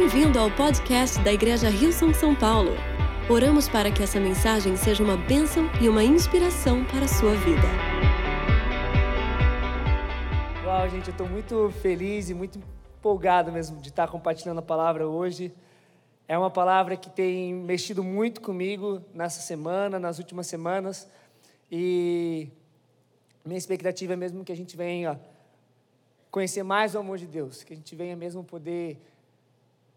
Bem-vindo ao podcast da Igreja Rio São São Paulo. Oramos para que essa mensagem seja uma bênção e uma inspiração para a sua vida. Uau, gente, eu estou muito feliz e muito empolgado mesmo de estar compartilhando a palavra hoje. É uma palavra que tem mexido muito comigo nessa semana, nas últimas semanas, e minha expectativa é mesmo que a gente venha conhecer mais o amor de Deus, que a gente venha mesmo poder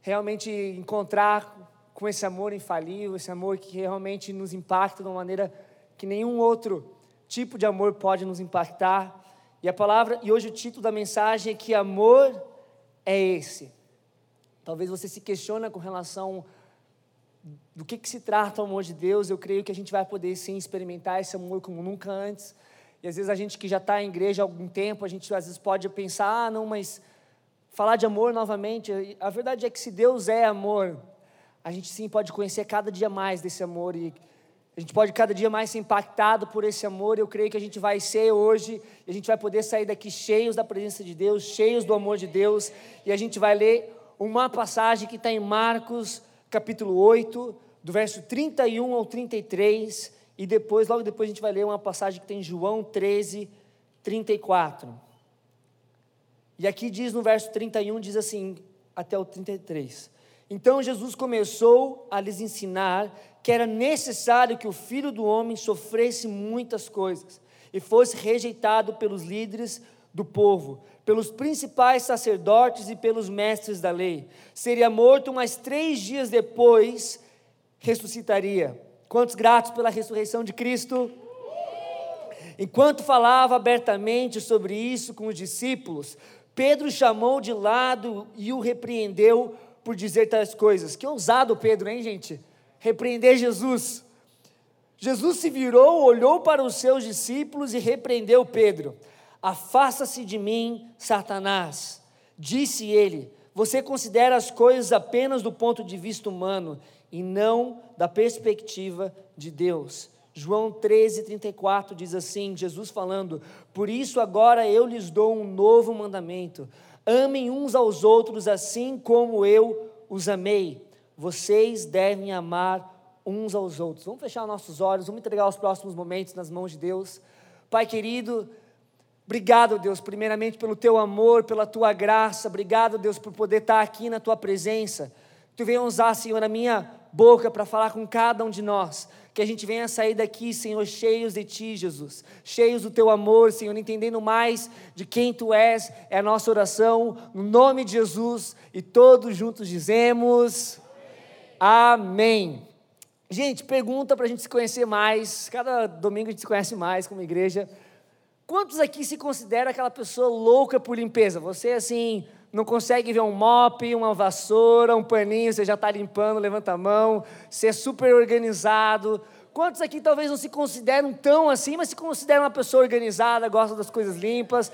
realmente encontrar com esse amor infalível, esse amor que realmente nos impacta de uma maneira que nenhum outro tipo de amor pode nos impactar. E a palavra, e hoje o título da mensagem é que amor é esse. Talvez você se questione com relação do que, que se trata o amor de Deus. Eu creio que a gente vai poder sim experimentar esse amor como nunca antes. E às vezes a gente que já está em igreja há algum tempo, a gente às vezes pode pensar, ah, não, mas falar de amor novamente. A verdade é que se Deus é amor, a gente sim pode conhecer cada dia mais desse amor e a gente pode cada dia mais ser impactado por esse amor. Eu creio que a gente vai ser hoje, e a gente vai poder sair daqui cheios da presença de Deus, cheios do amor de Deus, e a gente vai ler uma passagem que está em Marcos, capítulo 8, do verso 31 ao 33, e depois, logo depois, a gente vai ler uma passagem que tem em João 13, 34. E aqui diz no verso 31, diz assim, até o 33. Então Jesus começou a lhes ensinar que era necessário que o filho do homem sofresse muitas coisas e fosse rejeitado pelos líderes do povo, pelos principais sacerdotes e pelos mestres da lei. Seria morto, mas três dias depois ressuscitaria. Quantos gratos pela ressurreição de Cristo? Enquanto falava abertamente sobre isso com os discípulos, Pedro chamou de lado e o repreendeu por dizer tais coisas. Que ousado Pedro, hein, gente? Repreender Jesus. Jesus se virou, olhou para os seus discípulos e repreendeu Pedro. Afasta-se de mim, Satanás. Disse ele: Você considera as coisas apenas do ponto de vista humano e não da perspectiva de Deus. João 13, 34 diz assim: Jesus falando, por isso agora eu lhes dou um novo mandamento: amem uns aos outros assim como eu os amei. Vocês devem amar uns aos outros. Vamos fechar nossos olhos, vamos entregar os próximos momentos nas mãos de Deus. Pai querido, obrigado, Deus, primeiramente pelo teu amor, pela tua graça, obrigado, Deus, por poder estar aqui na tua presença. Tu venha usar, Senhor, a minha boca para falar com cada um de nós que a gente venha sair daqui, Senhor, cheios de Ti, Jesus, cheios do Teu amor, Senhor, entendendo mais de quem Tu és, é a nossa oração, no nome de Jesus, e todos juntos dizemos Amém. Amém. Gente, pergunta para a gente se conhecer mais, cada domingo a gente se conhece mais como igreja. Quantos aqui se considera aquela pessoa louca por limpeza? Você, assim, não consegue ver um mop, uma vassoura, um paninho, você já está limpando, levanta a mão, você é super organizado. Quantos aqui talvez não se consideram tão assim, mas se consideram uma pessoa organizada, gosta das coisas limpas?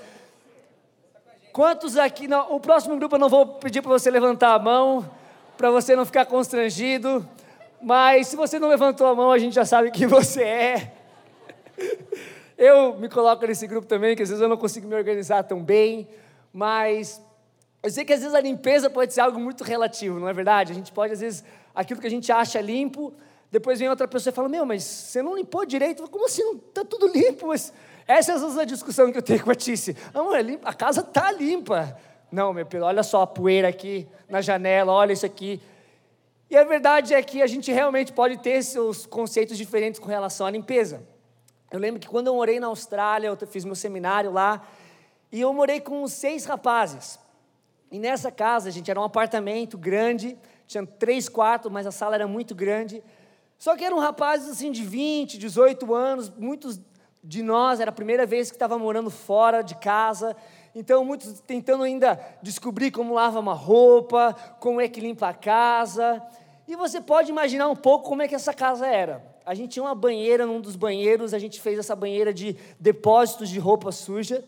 Quantos aqui, não, o próximo grupo eu não vou pedir para você levantar a mão, para você não ficar constrangido, mas se você não levantou a mão, a gente já sabe quem você é. Eu me coloco nesse grupo também, que às vezes eu não consigo me organizar tão bem, mas eu sei que às vezes a limpeza pode ser algo muito relativo, não é verdade? A gente pode, às vezes, aquilo que a gente acha limpo, depois vem outra pessoa e fala: Meu, mas você não limpou direito. Como assim? Não está tudo limpo? Mas essa é a discussão que eu tenho com a Tice. É limpa, a casa está limpa. Não, meu filho, olha só a poeira aqui na janela, olha isso aqui. E a verdade é que a gente realmente pode ter seus conceitos diferentes com relação à limpeza. Eu lembro que quando eu morei na Austrália, eu fiz meu seminário lá, e eu morei com seis rapazes. E nessa casa, gente, era um apartamento grande, tinha três quartos, mas a sala era muito grande. Só que eram rapazes assim de 20, 18 anos, muitos de nós era a primeira vez que estava morando fora de casa. Então, muitos tentando ainda descobrir como lava uma roupa, como é que limpa a casa. E você pode imaginar um pouco como é que essa casa era. A gente tinha uma banheira num dos banheiros, a gente fez essa banheira de depósitos de roupa suja.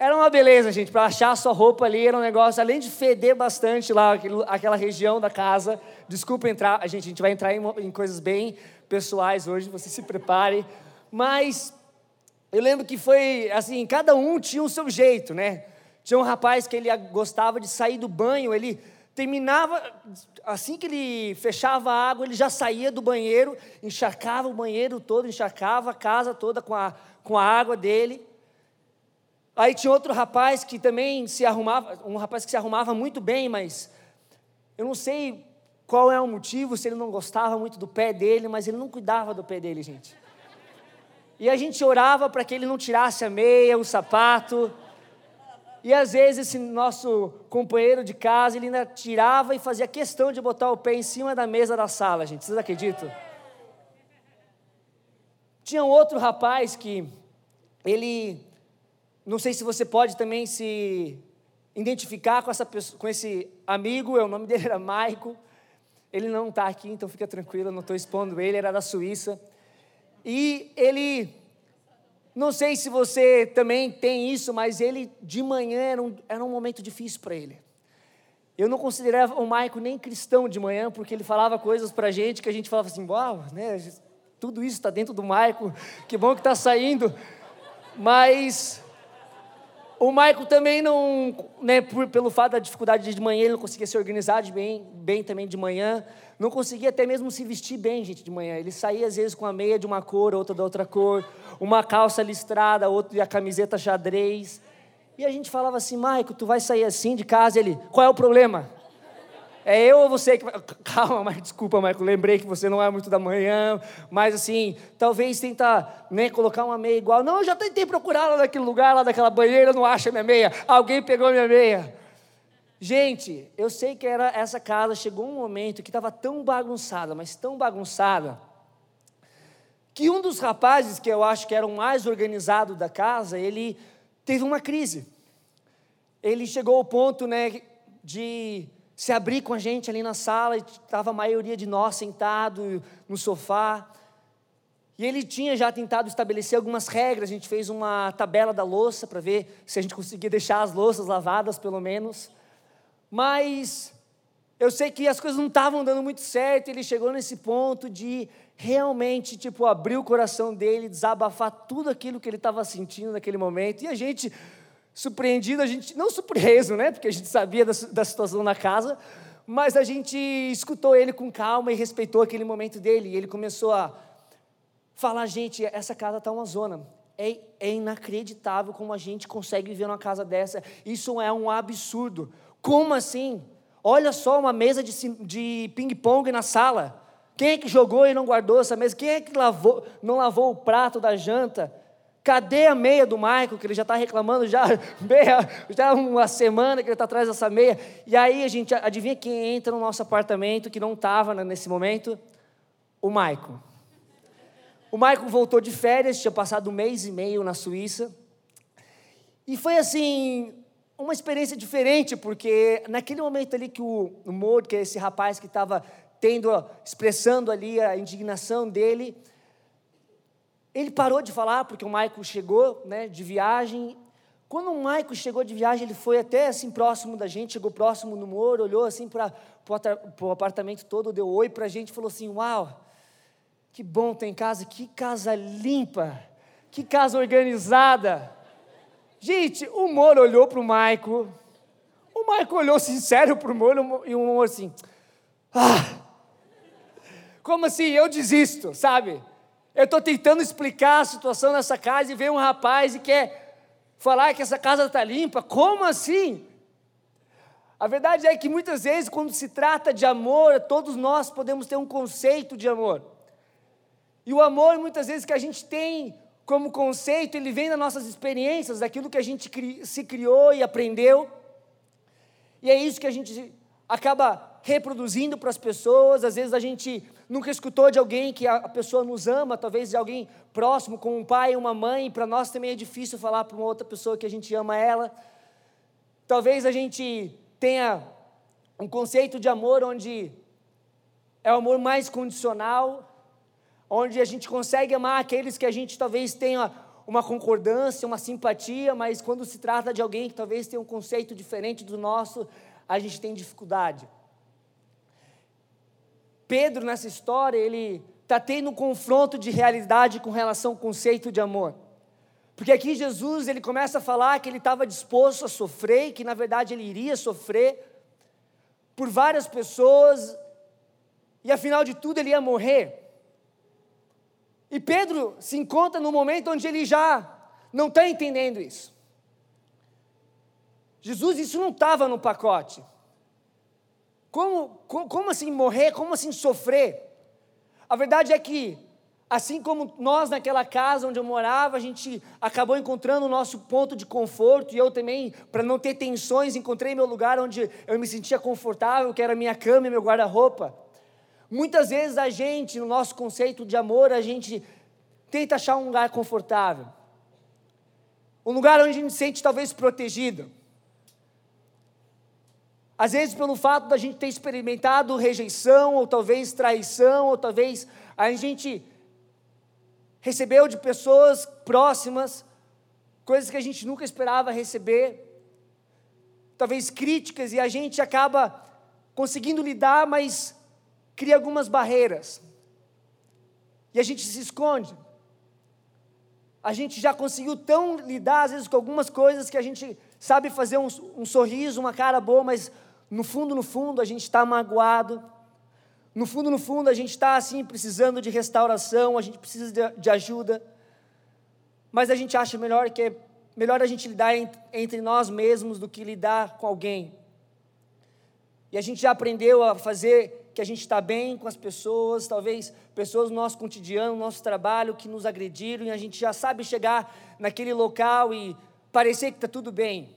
Era uma beleza, gente, para achar a sua roupa ali, era um negócio, além de feder bastante lá, aquela região da casa. Desculpa entrar, a gente, a gente vai entrar em, em coisas bem pessoais hoje, você se prepare. Mas eu lembro que foi assim, cada um tinha o seu jeito, né? Tinha um rapaz que ele gostava de sair do banho, ele terminava, assim que ele fechava a água, ele já saía do banheiro, encharcava o banheiro todo, encharcava a casa toda com a, com a água dele. Aí tinha outro rapaz que também se arrumava, um rapaz que se arrumava muito bem, mas eu não sei qual é o motivo, se ele não gostava muito do pé dele, mas ele não cuidava do pé dele, gente. E a gente orava para que ele não tirasse a meia, o sapato. E às vezes esse nosso companheiro de casa, ele ainda tirava e fazia questão de botar o pé em cima da mesa da sala, gente. Vocês acreditam? Tinha um outro rapaz que ele, não sei se você pode também se identificar com, essa pessoa, com esse amigo, o nome dele era Maico. Ele não está aqui, então fica tranquilo, não estou expondo ele, era da Suíça. E ele não sei se você também tem isso, mas ele de manhã era um, era um momento difícil para ele. Eu não considerava o Maico nem cristão de manhã, porque ele falava coisas para a gente que a gente falava assim, uau, né, tudo isso está dentro do Maico, que bom que está saindo. Mas o Maico também não, né, por, pelo fato da dificuldade de manhã, ele não conseguia se organizar de bem, bem também de manhã, não conseguia até mesmo se vestir bem, gente, de manhã. Ele saía às vezes com a meia de uma cor, outra da outra cor, uma calça listrada, outra e a camiseta xadrez. E a gente falava assim, Maico, tu vai sair assim de casa? Ele, qual é o problema? É eu ou você que. Calma, mas desculpa, Maico, lembrei que você não é muito da manhã, mas assim, talvez tentar né, colocar uma meia igual. Não, eu já tentei procurar lá naquele lugar, lá daquela banheira, não acha minha meia. Alguém pegou minha meia. Gente, eu sei que era essa casa, chegou um momento que estava tão bagunçada, mas tão bagunçada, que um dos rapazes, que eu acho que era o mais organizado da casa, ele teve uma crise. Ele chegou ao ponto né, de se abrir com a gente ali na sala, estava a maioria de nós sentado no sofá. E ele tinha já tentado estabelecer algumas regras, a gente fez uma tabela da louça para ver se a gente conseguia deixar as louças lavadas, pelo menos. Mas eu sei que as coisas não estavam dando muito certo, ele chegou nesse ponto de realmente, tipo, abrir o coração dele, desabafar tudo aquilo que ele estava sentindo naquele momento. E a gente, surpreendido, a gente, não surpreso, né, porque a gente sabia da, da situação na casa, mas a gente escutou ele com calma e respeitou aquele momento dele. E ele começou a falar: gente, essa casa está uma zona. É, é inacreditável como a gente consegue viver numa casa dessa. Isso é um absurdo. Como assim? Olha só uma mesa de, de ping-pong na sala. Quem é que jogou e não guardou essa mesa? Quem é que lavou, não lavou o prato da janta? Cadê a meia do Michael, que ele já está reclamando já, já uma semana que ele está atrás dessa meia. E aí a gente, adivinha quem entra no nosso apartamento, que não estava nesse momento? O Michael. O Michael voltou de férias, tinha passado um mês e meio na Suíça. E foi assim, uma experiência diferente, porque naquele momento ali que o Mord, que é esse rapaz que estava tendo, expressando ali a indignação dele, ele parou de falar porque o Michael chegou né, de viagem. Quando o Michael chegou de viagem, ele foi até assim próximo da gente, chegou próximo no Moro, olhou assim para o apartamento todo, deu oi para a gente, falou assim: Uau, que bom ter em casa, que casa limpa, que casa organizada. Gente, o Moro olhou para o Maico, o Maico olhou sincero para o Moro e o Moro assim, ah, como assim, eu desisto, sabe? Eu estou tentando explicar a situação nessa casa e vem um rapaz e quer falar que essa casa está limpa, como assim? A verdade é que muitas vezes, quando se trata de amor, todos nós podemos ter um conceito de amor. E o amor, muitas vezes, que a gente tem como conceito, ele vem das nossas experiências, daquilo que a gente cri, se criou e aprendeu. E é isso que a gente acaba reproduzindo para as pessoas. Às vezes a gente nunca escutou de alguém que a pessoa nos ama, talvez de alguém próximo, como um pai, uma mãe. Para nós também é difícil falar para uma outra pessoa que a gente ama ela. Talvez a gente tenha um conceito de amor onde é o amor mais condicional, onde a gente consegue amar aqueles que a gente talvez tenha uma concordância, uma simpatia, mas quando se trata de alguém que talvez tenha um conceito diferente do nosso, a gente tem dificuldade. Pedro, nessa história, ele está tendo um confronto de realidade com relação ao conceito de amor. Porque aqui Jesus ele começa a falar que ele estava disposto a sofrer, que na verdade ele iria sofrer, por várias pessoas, e afinal de tudo ele ia morrer. E Pedro se encontra no momento onde ele já não está entendendo isso. Jesus, isso não estava no pacote. Como, como, assim morrer? Como assim sofrer? A verdade é que, assim como nós naquela casa onde eu morava, a gente acabou encontrando o nosso ponto de conforto, e eu também, para não ter tensões, encontrei meu lugar onde eu me sentia confortável, que era minha cama e meu guarda-roupa. Muitas vezes a gente, no nosso conceito de amor, a gente tenta achar um lugar confortável. Um lugar onde a gente se sente talvez protegido. Às vezes, pelo fato da gente ter experimentado rejeição, ou talvez traição, ou talvez a gente recebeu de pessoas próximas coisas que a gente nunca esperava receber, talvez críticas, e a gente acaba conseguindo lidar, mas cria algumas barreiras. E a gente se esconde. A gente já conseguiu tão lidar, às vezes, com algumas coisas que a gente sabe fazer um, um sorriso, uma cara boa, mas no fundo, no fundo, a gente está magoado. No fundo, no fundo, a gente está assim, precisando de restauração, a gente precisa de, ajuda. Mas a gente acha melhor que é melhor a gente lidar entre nós mesmos do que lidar com alguém. E a gente já aprendeu a fazer que a gente está bem com as pessoas, talvez pessoas no nosso cotidiano, no nosso trabalho que nos agrediram, e a gente já sabe chegar naquele local e parecer que está tudo bem.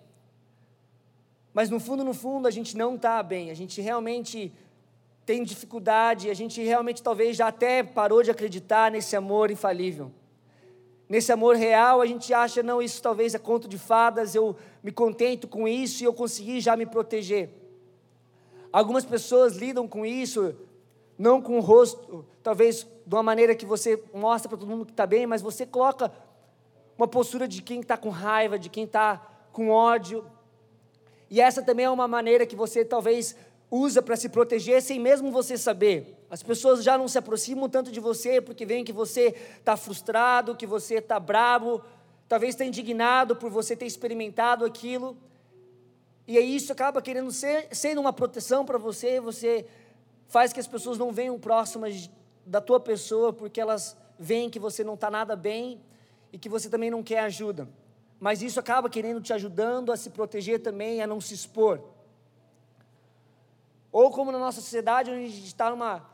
Mas no fundo, no fundo, a gente não está bem, a gente realmente tem dificuldade, a gente realmente talvez já até parou de acreditar nesse amor infalível. Nesse amor real, a gente acha, não, isso talvez é conto de fadas, eu me contento com isso e eu consegui já me proteger. Algumas pessoas lidam com isso, não com o rosto, talvez de uma maneira que você mostra para todo mundo que está bem, mas você coloca uma postura de quem está com raiva, de quem está com ódio. E essa também é uma maneira que você talvez usa para se proteger sem mesmo você saber. As pessoas já não se aproximam tanto de você porque veem que você está frustrado, que você está bravo, talvez está indignado por você ter experimentado aquilo. E aí isso acaba querendo ser sendo uma proteção para você, você faz que as pessoas não venham próximas da tua pessoa porque elas veem que você não está nada bem e que você também não quer ajuda. Mas isso acaba querendo te ajudando a se proteger também, a não se expor. Ou como na nossa sociedade, onde a gente está numa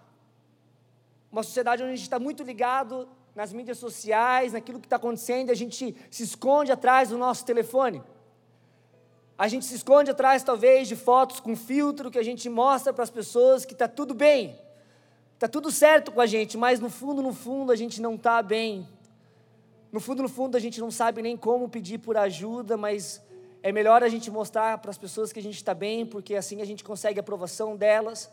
uma sociedade onde a gente está muito ligado nas mídias sociais, naquilo que está acontecendo, a gente se esconde atrás do nosso telefone. A gente se esconde atrás, talvez, de fotos com filtro que a gente mostra para as pessoas que está tudo bem, está tudo certo com a gente, mas no fundo, no fundo, a gente não está bem. No fundo, no fundo, a gente não sabe nem como pedir por ajuda, mas é melhor a gente mostrar para as pessoas que a gente está bem, porque assim a gente consegue a aprovação delas,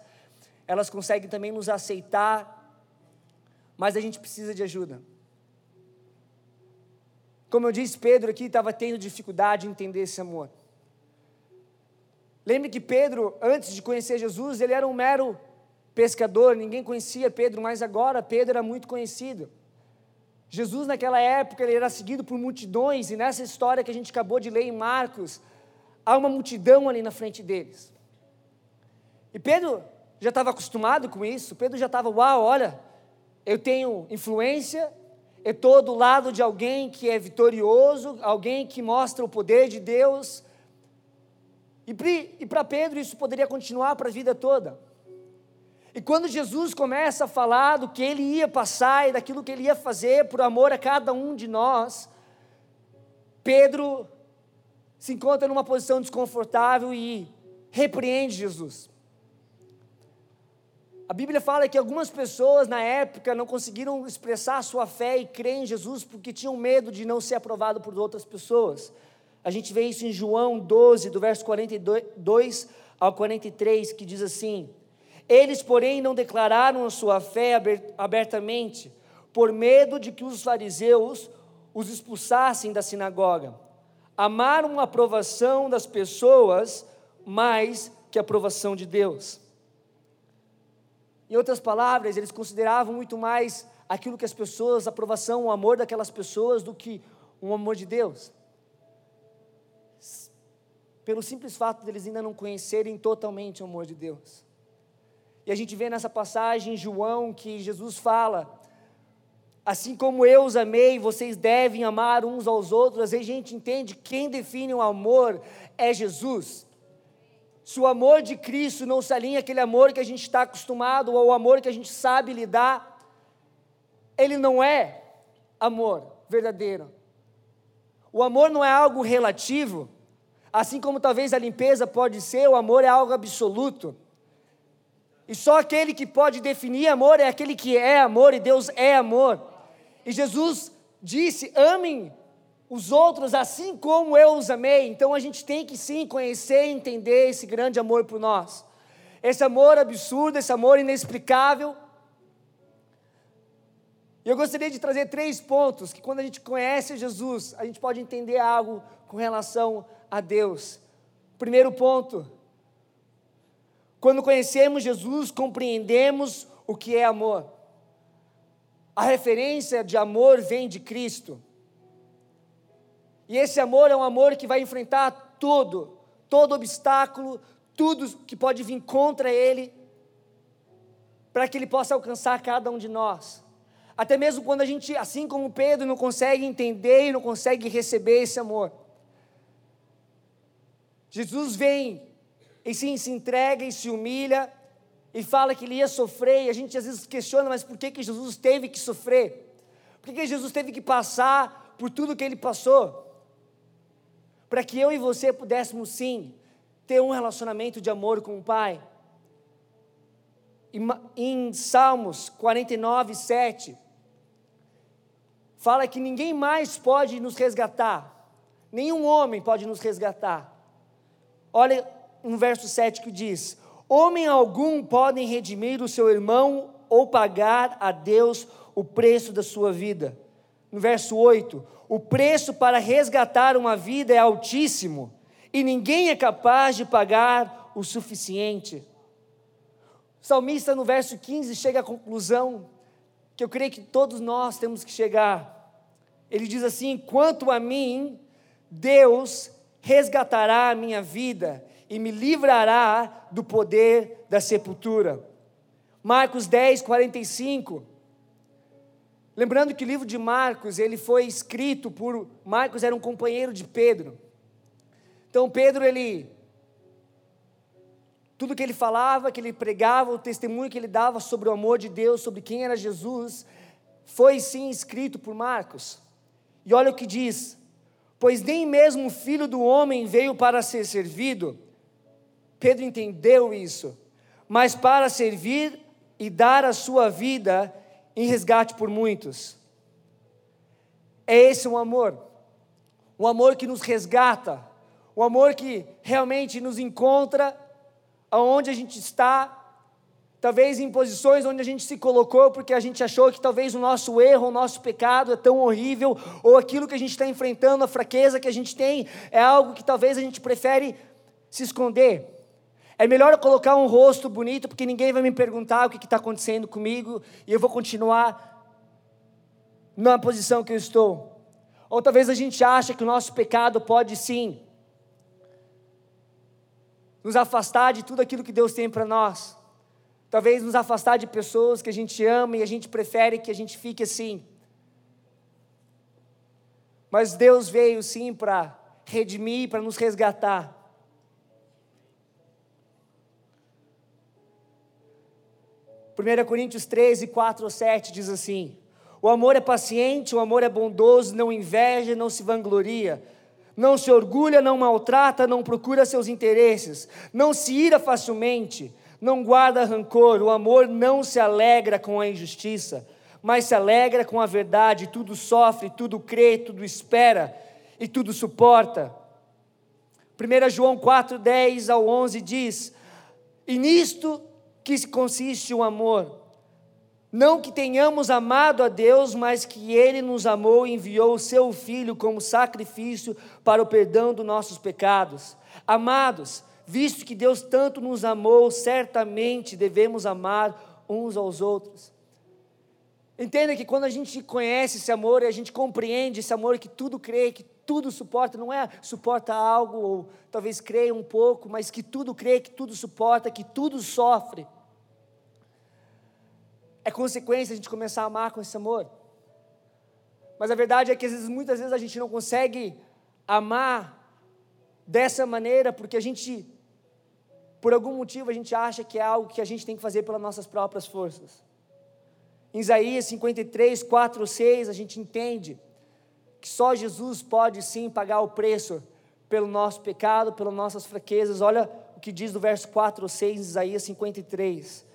elas conseguem também nos aceitar, mas a gente precisa de ajuda. Como eu disse, Pedro aqui estava tendo dificuldade em entender esse amor. Lembre que Pedro, antes de conhecer Jesus, ele era um mero pescador, ninguém conhecia Pedro, mas agora Pedro era muito conhecido. Jesus, naquela época, ele era seguido por multidões, e nessa história que a gente acabou de ler em Marcos, há uma multidão ali na frente deles. E Pedro já estava acostumado com isso, Pedro já estava, uau, olha, eu tenho influência, eu estou do lado de alguém que é vitorioso, alguém que mostra o poder de Deus, e para Pedro isso poderia continuar para a vida toda. E quando Jesus começa a falar do que ele ia passar e daquilo que ele ia fazer por amor a cada um de nós, Pedro se encontra numa posição desconfortável e repreende Jesus. A Bíblia fala que algumas pessoas na época não conseguiram expressar sua fé e crer em Jesus porque tinham medo de não ser aprovado por outras pessoas. A gente vê isso em João 12, do verso 42 ao 43, que diz assim: Eles, porém, não declararam a sua fé abertamente, por medo de que os fariseus os expulsassem da sinagoga. Amaram a aprovação das pessoas mais que a aprovação de Deus. Em outras palavras, eles consideravam muito mais aquilo que as pessoas, a aprovação, o amor daquelas pessoas, do que o amor de Deus. pelo simples fato deles ainda não conhecerem totalmente o amor de Deus. E a gente vê nessa passagem em João que Jesus fala: assim como eu os amei, vocês devem amar uns aos outros. E a gente entende que quem define o amor é Jesus. Se o amor de Cristo não se alinha aquele amor que a gente está acostumado, ou o amor que a gente sabe lidar, ele não é amor verdadeiro. O amor não é algo relativo, assim como talvez a limpeza pode ser, o amor é algo absoluto. E só aquele que pode definir amor é aquele que é amor e Deus é amor. E Jesus disse: amem os outros assim como eu os amei. Então a gente tem que sim conhecer e entender esse grande amor por nós. Esse amor absurdo, esse amor inexplicável. E eu gostaria de trazer três pontos que quando a gente conhece Jesus, a gente pode entender algo com relação a Deus. Primeiro ponto, quando conhecemos Jesus, compreendemos o que é amor. A referência de amor vem de Cristo. E esse amor é um amor que vai enfrentar tudo, todo obstáculo, tudo que pode vir contra ele, para que ele possa alcançar cada um de nós. Até mesmo quando a gente, assim como Pedro, não consegue entender e não consegue receber esse amor. Jesus vem e sim se entrega e se humilha e fala que ele ia sofrer, e a gente às vezes questiona, mas por que, que Jesus teve que sofrer? Por que, que Jesus teve que passar por tudo que ele passou? Para que eu e você pudéssemos sim ter um relacionamento de amor com o Pai. Em Salmos 49, 7, fala que ninguém mais pode nos resgatar, nenhum homem pode nos resgatar. Olha um verso 7 que diz: Homem algum podem redimir o seu irmão ou pagar a Deus o preço da sua vida. No verso 8: O preço para resgatar uma vida é altíssimo e ninguém é capaz de pagar o suficiente. O salmista, no verso 15, chega à conclusão que eu creio que todos nós temos que chegar. Ele diz assim: Quanto a mim, Deus resgatará a minha vida e me livrará do poder da sepultura. Marcos 10, 45. Lembrando que o livro de Marcos, ele foi escrito por Marcos era um companheiro de Pedro. Então Pedro ele tudo que ele falava, que ele pregava, o testemunho que ele dava sobre o amor de Deus, sobre quem era Jesus, foi sim escrito por Marcos. E olha o que diz: Pois nem mesmo o filho do homem veio para ser servido, Pedro entendeu isso, mas para servir e dar a sua vida em resgate por muitos. É esse um amor, um amor que nos resgata, um amor que realmente nos encontra aonde a gente está, talvez em posições onde a gente se colocou porque a gente achou que talvez o nosso erro, o nosso pecado é tão horrível, ou aquilo que a gente está enfrentando, a fraqueza que a gente tem, é algo que talvez a gente prefere se esconder. É melhor eu colocar um rosto bonito, porque ninguém vai me perguntar o que está acontecendo comigo, e eu vou continuar na posição que eu estou. Ou talvez a gente ache que o nosso pecado pode sim nos afastar de tudo aquilo que Deus tem para nós. Talvez nos afastar de pessoas que a gente ama e a gente prefere que a gente fique assim. Mas Deus veio sim para redimir, para nos resgatar. 1 Coríntios 13, 4 ou 7 diz assim: O amor é paciente, o amor é bondoso, não inveja, não se vangloria, não se orgulha, não maltrata, não procura seus interesses, não se ira facilmente, não guarda rancor, o amor não se alegra com a injustiça, mas se alegra com a verdade, tudo sofre, tudo crê, tudo espera e tudo suporta. 1 João 4, 10 ao 11 diz: E nisto que consiste o amor. Não que tenhamos amado a Deus, mas que Ele nos amou e enviou o Seu Filho como sacrifício para o perdão dos nossos pecados. Amados, visto que Deus tanto nos amou, certamente devemos amar uns aos outros. Entenda que quando a gente conhece esse amor e a gente compreende esse amor que tudo crê, que tudo suporta, não é suporta algo, ou talvez creia um pouco, mas que tudo crê, que tudo suporta, que tudo sofre. É consequência a gente começar a amar com esse amor. Mas a verdade é que às vezes, muitas vezes a gente não consegue amar dessa maneira porque a gente, por algum motivo, a gente acha que é algo que a gente tem que fazer pelas nossas próprias forças. Em Isaías 53, 4, 6, a gente entende que só Jesus pode sim pagar o preço pelo nosso pecado, pelas nossas fraquezas. Olha o que diz no verso 4 ou 6, Isaías 53.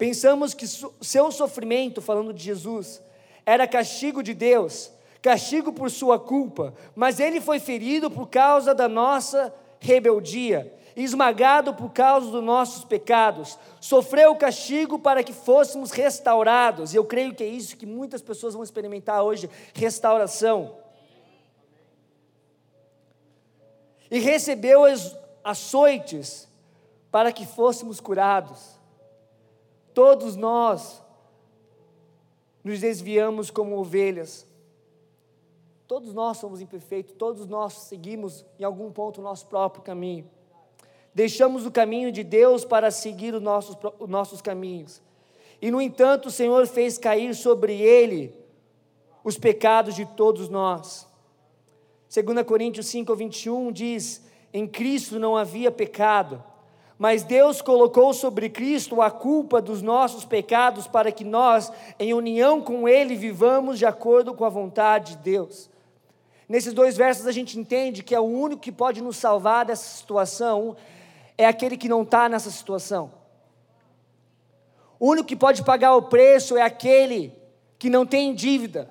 Pensamos que seu sofrimento, falando de Jesus, era castigo de Deus, castigo por sua culpa, mas ele foi ferido por causa da nossa rebeldia, esmagado por causa dos nossos pecados, sofreu o castigo para que fôssemos restaurados, e eu creio que é isso que muitas pessoas vão experimentar hoje restauração. e recebeu açoites para que fôssemos curados. Todos nós nos desviamos como ovelhas. Todos nós somos imperfeitos, todos nós seguimos em algum ponto o nosso próprio caminho. Deixamos o caminho de Deus para seguir os nossos, os nossos caminhos. E, no entanto, o Senhor fez cair sobre ele os pecados de todos nós. 2 Coríntios 5, 21 diz: Em Cristo não havia pecado, mas Deus colocou sobre Cristo a culpa dos nossos pecados para que nós, em união com Ele, vivamos de acordo com a vontade de Deus. Nesses dois versos a gente entende que é o único que pode nos salvar dessa situação é aquele que não está nessa situação. O único que pode pagar o preço é aquele que não tem dívida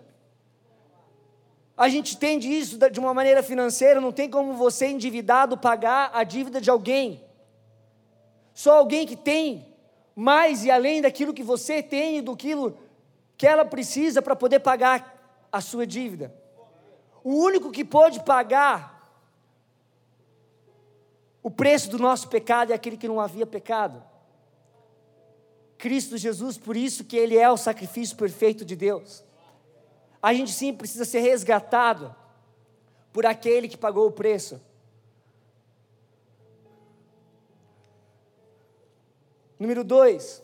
a gente entende isso de uma maneira financeira, não tem como você endividado pagar a dívida de alguém. Só alguém que tem mais e além daquilo que você tem e do que ela precisa para poder pagar a sua dívida. O único que pode pagar o preço do nosso pecado é aquele que não havia pecado. Cristo Jesus, por isso que ele é o sacrifício perfeito de Deus. A gente sim precisa ser resgatado por aquele que pagou o preço. Número dois,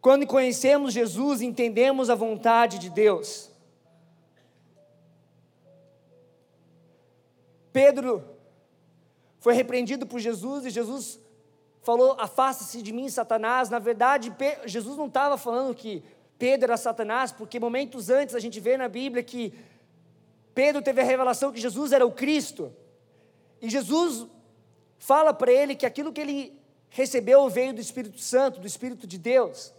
quando conhecemos Jesus, entendemos a vontade de Deus. Pedro foi repreendido por Jesus e Jesus falou: Afasta-se de mim, Satanás. Na verdade, Jesus não estava falando que Pedro era Satanás, porque momentos antes a gente vê na Bíblia que Pedro teve a revelação que Jesus era o Cristo. E Jesus fala para ele que aquilo que ele recebeu veio do Espírito Santo, do Espírito de Deus.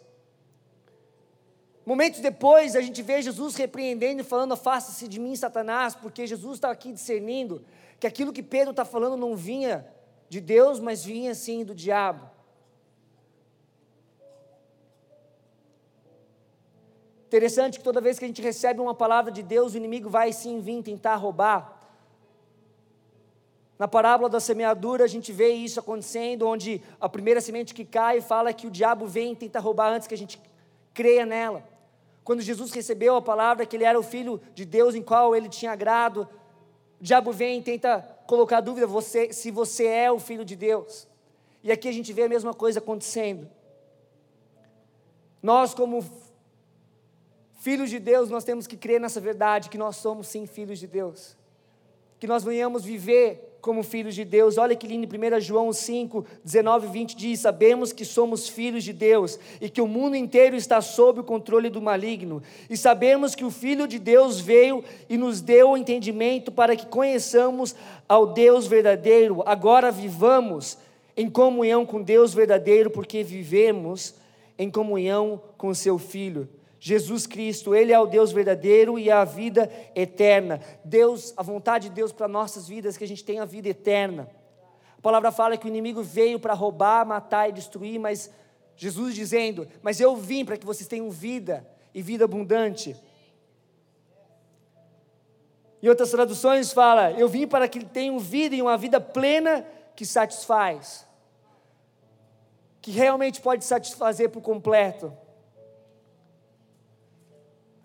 Momentos depois, a gente vê Jesus repreendendo e falando: Afasta-se de mim, Satanás, porque Jesus está aqui discernindo que aquilo que Pedro está falando não vinha de Deus, mas vinha sim do diabo. Interessante que toda vez que a gente recebe uma palavra de Deus, o inimigo vai sim vir tentar roubar. Na parábola da semeadura, a gente vê isso acontecendo, onde a primeira semente que cai fala que o diabo vem e tenta roubar antes que a gente creia nela. Quando Jesus recebeu a palavra que ele era o filho de Deus em qual ele tinha agrado, o diabo vem e tenta colocar dúvida você, se você é o filho de Deus. E aqui a gente vê a mesma coisa acontecendo. Nós, como Filhos de Deus, nós temos que crer nessa verdade, que nós somos sim filhos de Deus. Que nós venhamos viver como filhos de Deus. Olha que lindo, 1 João 5, 19 e 20 diz: Sabemos que somos filhos de Deus e que o mundo inteiro está sob o controle do maligno. E sabemos que o Filho de Deus veio e nos deu o entendimento para que conheçamos ao Deus verdadeiro. Agora vivamos em comunhão com Deus verdadeiro, porque vivemos em comunhão com seu Filho. Jesus Cristo, Ele é o Deus verdadeiro e a vida eterna. Deus, a vontade de Deus para nossas vidas é que a gente tenha a vida eterna. A palavra fala que o inimigo veio para roubar, matar e destruir, mas Jesus dizendo: Mas eu vim para que vocês tenham vida e vida abundante. E outras traduções fala: Eu vim para que tenham vida e uma vida plena que satisfaz, que realmente pode satisfazer por completo.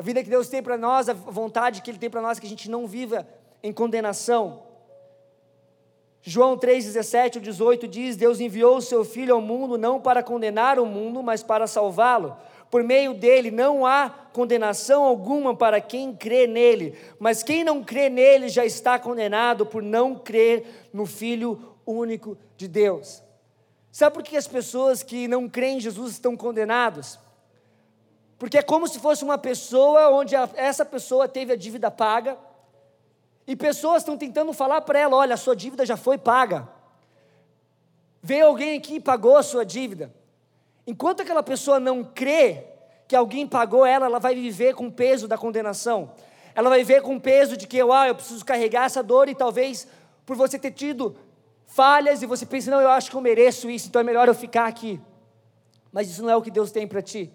A vida que Deus tem para nós, a vontade que Ele tem para nós, que a gente não viva em condenação. João 3,17 ou 18 diz: Deus enviou o seu Filho ao mundo não para condenar o mundo, mas para salvá-lo. Por meio dele não há condenação alguma para quem crê nele, mas quem não crê nele já está condenado por não crer no Filho único de Deus. Sabe por que as pessoas que não creem em Jesus estão condenadas? Porque é como se fosse uma pessoa onde a, essa pessoa teve a dívida paga, e pessoas estão tentando falar para ela: olha, a sua dívida já foi paga. Veio alguém aqui e pagou a sua dívida. Enquanto aquela pessoa não crê que alguém pagou ela, ela vai viver com o peso da condenação. Ela vai viver com o peso de que, ah, eu preciso carregar essa dor e talvez por você ter tido falhas e você pensa, não, eu acho que eu mereço isso, então é melhor eu ficar aqui. Mas isso não é o que Deus tem para ti.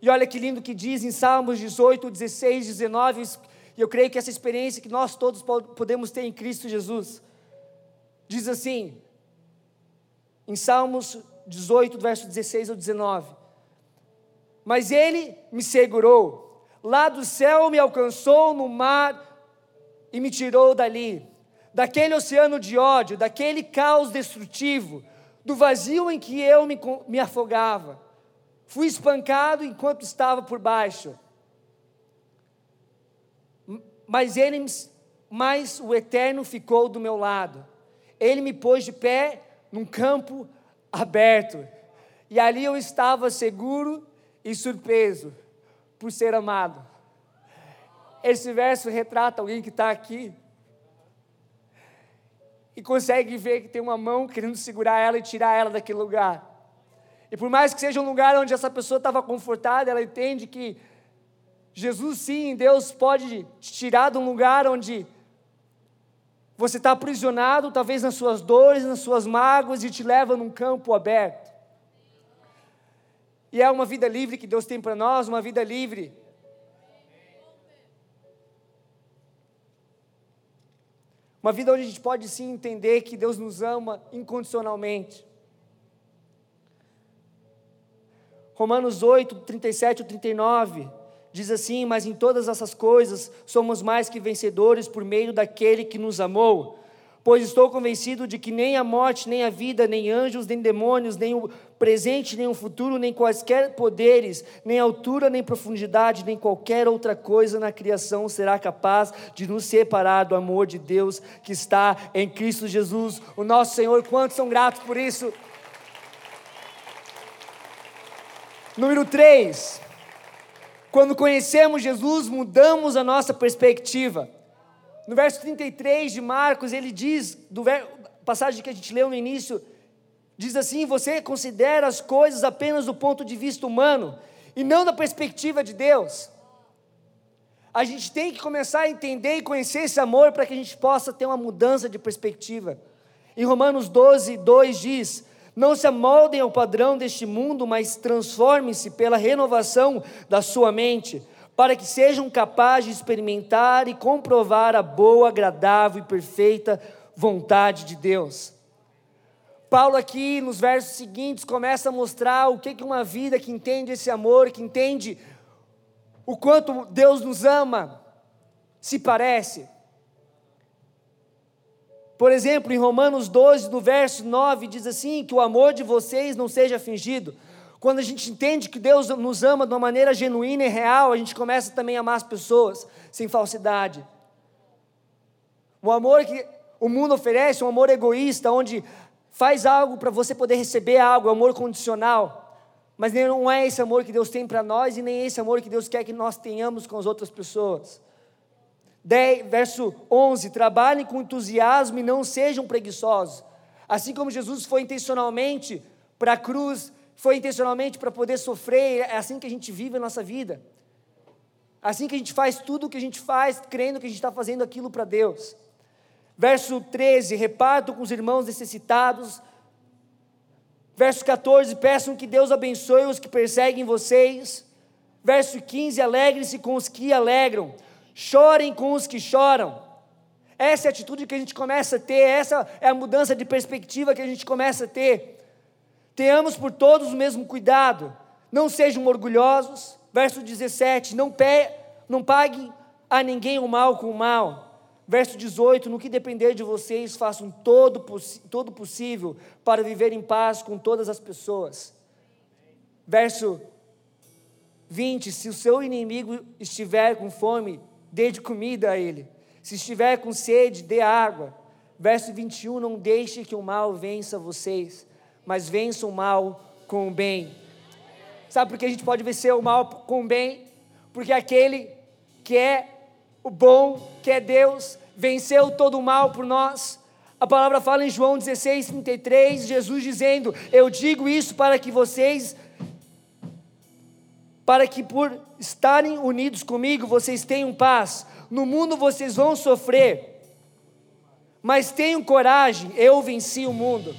E olha que lindo que diz em Salmos 18, 16, 19, e eu creio que essa experiência que nós todos podemos ter em Cristo Jesus, diz assim, em Salmos 18, verso 16 ao 19: Mas ele me segurou, lá do céu me alcançou no mar e me tirou dali, daquele oceano de ódio, daquele caos destrutivo, do vazio em que eu me, me afogava. Fui espancado enquanto estava por baixo mas ele, mas o Eterno ficou do meu lado. Ele me pôs de pé num campo aberto. E ali eu estava seguro e surpreso por ser amado. Esse verso retrata alguém que está aqui e consegue ver que tem uma mão querendo segurar ela e tirar ela daquele lugar. E por mais que seja um lugar onde essa pessoa estava confortada, ela entende que Jesus, sim, Deus pode te tirar de um lugar onde você está aprisionado, talvez nas suas dores, nas suas mágoas, e te leva num campo aberto. E é uma vida livre que Deus tem para nós, uma vida livre. Uma vida onde a gente pode sim entender que Deus nos ama incondicionalmente. Romanos 8, 37 e 39 Diz assim: Mas em todas essas coisas somos mais que vencedores por meio daquele que nos amou. Pois estou convencido de que nem a morte, nem a vida, nem anjos, nem demônios, nem o presente, nem o futuro, nem quaisquer poderes, nem altura, nem profundidade, nem qualquer outra coisa na criação será capaz de nos separar do amor de Deus que está em Cristo Jesus, o nosso Senhor. Quantos são gratos por isso? Número 3. Quando conhecemos Jesus, mudamos a nossa perspectiva. No verso 33 de Marcos, ele diz, do passagem que a gente leu no início, diz assim: Você considera as coisas apenas do ponto de vista humano e não da perspectiva de Deus. A gente tem que começar a entender e conhecer esse amor para que a gente possa ter uma mudança de perspectiva. Em Romanos 12, 2 diz: não se amoldem ao padrão deste mundo, mas transformem-se pela renovação da sua mente, para que sejam capazes de experimentar e comprovar a boa, agradável e perfeita vontade de Deus. Paulo aqui nos versos seguintes começa a mostrar o que é uma vida que entende esse amor, que entende o quanto Deus nos ama, se parece. Por exemplo, em Romanos 12, no verso 9, diz assim: que o amor de vocês não seja fingido. Quando a gente entende que Deus nos ama de uma maneira genuína e real, a gente começa também a amar as pessoas sem falsidade. O amor que o mundo oferece, um amor egoísta, onde faz algo para você poder receber algo, é um amor condicional. Mas não é esse amor que Deus tem para nós e nem esse amor que Deus quer que nós tenhamos com as outras pessoas. 10, verso 11: Trabalhem com entusiasmo e não sejam preguiçosos. Assim como Jesus foi intencionalmente para a cruz, foi intencionalmente para poder sofrer, é assim que a gente vive a nossa vida. Assim que a gente faz tudo o que a gente faz, crendo que a gente está fazendo aquilo para Deus. Verso 13: Repartam com os irmãos necessitados. Verso 14: Peçam que Deus abençoe os que perseguem vocês. Verso 15: Alegrem-se com os que alegram chorem com os que choram. Essa é a atitude que a gente começa a ter, essa é a mudança de perspectiva que a gente começa a ter. Tenhamos por todos o mesmo cuidado, não sejam orgulhosos. Verso 17: Não, pe, não pague a ninguém o mal com o mal. Verso 18: No que depender de vocês, façam todo, todo possível para viver em paz com todas as pessoas. Verso 20: Se o seu inimigo estiver com fome, dê de comida a ele. Se estiver com sede, dê água. Verso 21: Não deixe que o mal vença vocês, mas vença o mal com o bem. Sabe por que a gente pode vencer o mal com o bem? Porque aquele que é o bom, que é Deus, venceu todo o mal por nós. A palavra fala em João 16, 33, Jesus dizendo: Eu digo isso para que vocês, para que por estarem unidos comigo, vocês tenham paz. No mundo vocês vão sofrer, mas tenham coragem, eu venci o mundo.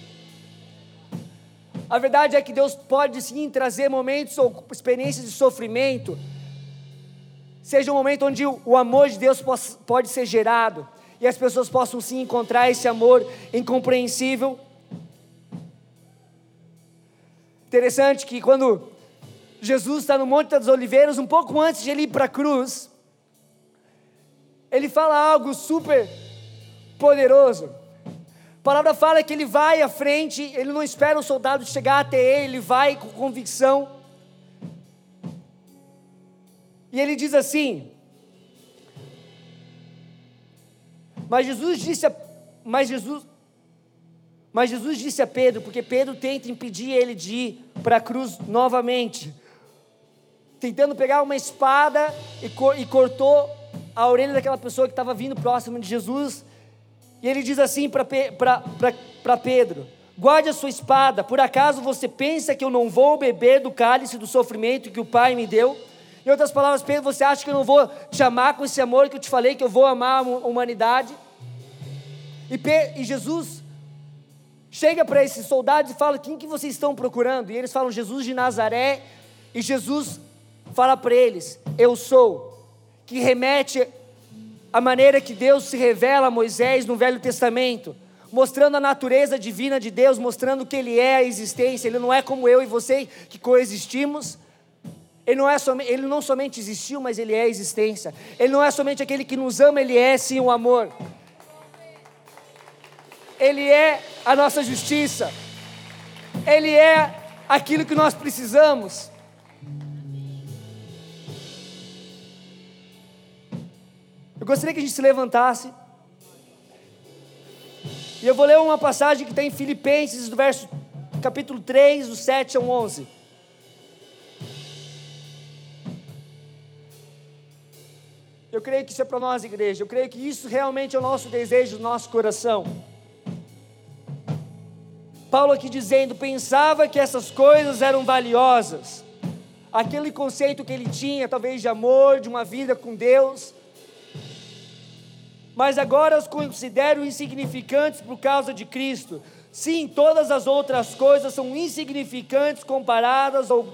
A verdade é que Deus pode sim trazer momentos ou experiências de sofrimento, seja um momento onde o amor de Deus pode ser gerado e as pessoas possam sim encontrar esse amor incompreensível. Interessante que quando Jesus está no Monte das Oliveiras, um pouco antes de ele ir para a cruz, ele fala algo super poderoso. A palavra fala que ele vai à frente, ele não espera um soldado chegar até ele, ele vai com convicção. E ele diz assim: Mas Jesus disse a, mas Jesus, mas Jesus disse a Pedro, porque Pedro tenta impedir ele de ir para a cruz novamente, tentando pegar uma espada e, e cortou a orelha daquela pessoa que estava vindo próximo de Jesus. E ele diz assim para Pedro: Guarde a sua espada, por acaso você pensa que eu não vou beber do cálice do sofrimento que o Pai me deu? Em outras palavras, Pedro, você acha que eu não vou te amar com esse amor que eu te falei, que eu vou amar a humanidade? E, e Jesus chega para esses soldados e fala: Quem que vocês estão procurando? E eles falam: Jesus de Nazaré. E Jesus fala para eles: Eu sou. Que remete à maneira que Deus se revela a Moisés no Velho Testamento, mostrando a natureza divina de Deus, mostrando que Ele é a existência. Ele não é como eu e você que coexistimos ele não, é ele não somente existiu, mas ele é a existência. Ele não é somente aquele que nos ama, ele é sim o amor. Ele é a nossa justiça. Ele é aquilo que nós precisamos. Eu gostaria que a gente se levantasse. E eu vou ler uma passagem que está em Filipenses, do verso capítulo 3, do 7 ao 11. Eu creio que isso é para nós, igreja. Eu creio que isso realmente é o nosso desejo do nosso coração. Paulo aqui dizendo: pensava que essas coisas eram valiosas. Aquele conceito que ele tinha, talvez de amor, de uma vida com Deus. Mas agora os considero insignificantes por causa de Cristo. Sim, todas as outras coisas são insignificantes comparadas ao,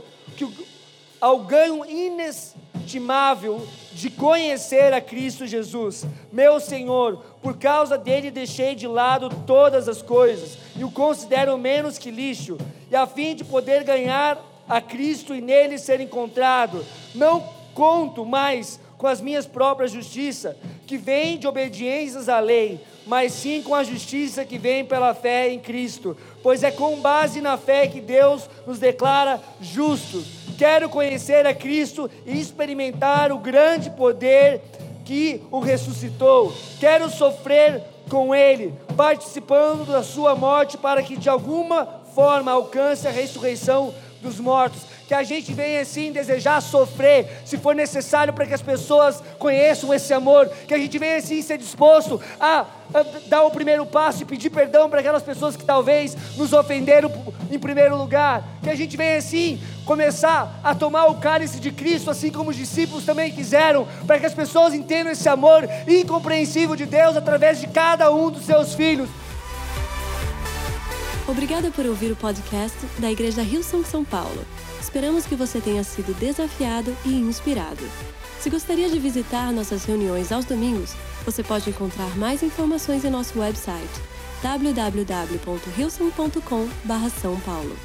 ao ganho inestimável de conhecer a Cristo Jesus, meu Senhor. Por causa dele deixei de lado todas as coisas e o considero menos que lixo, e a fim de poder ganhar a Cristo e nele ser encontrado, não conto mais com as minhas próprias justiça, que vem de obediências à lei, mas sim com a justiça que vem pela fé em Cristo, pois é com base na fé que Deus nos declara justos Quero conhecer a Cristo e experimentar o grande poder que o ressuscitou. Quero sofrer com Ele, participando da Sua morte, para que de alguma forma alcance a ressurreição dos mortos que a gente venha assim desejar sofrer, se for necessário para que as pessoas conheçam esse amor, que a gente venha assim ser disposto a, a dar o primeiro passo e pedir perdão para aquelas pessoas que talvez nos ofenderam em primeiro lugar, que a gente venha assim começar a tomar o cálice de Cristo, assim como os discípulos também quiseram, para que as pessoas entendam esse amor incompreensível de Deus através de cada um dos seus filhos. Obrigada por ouvir o podcast da Igreja Rio São Paulo. Esperamos que você tenha sido desafiado e inspirado. Se gostaria de visitar nossas reuniões aos domingos, você pode encontrar mais informações em nosso website www.hilson.com/são paulo.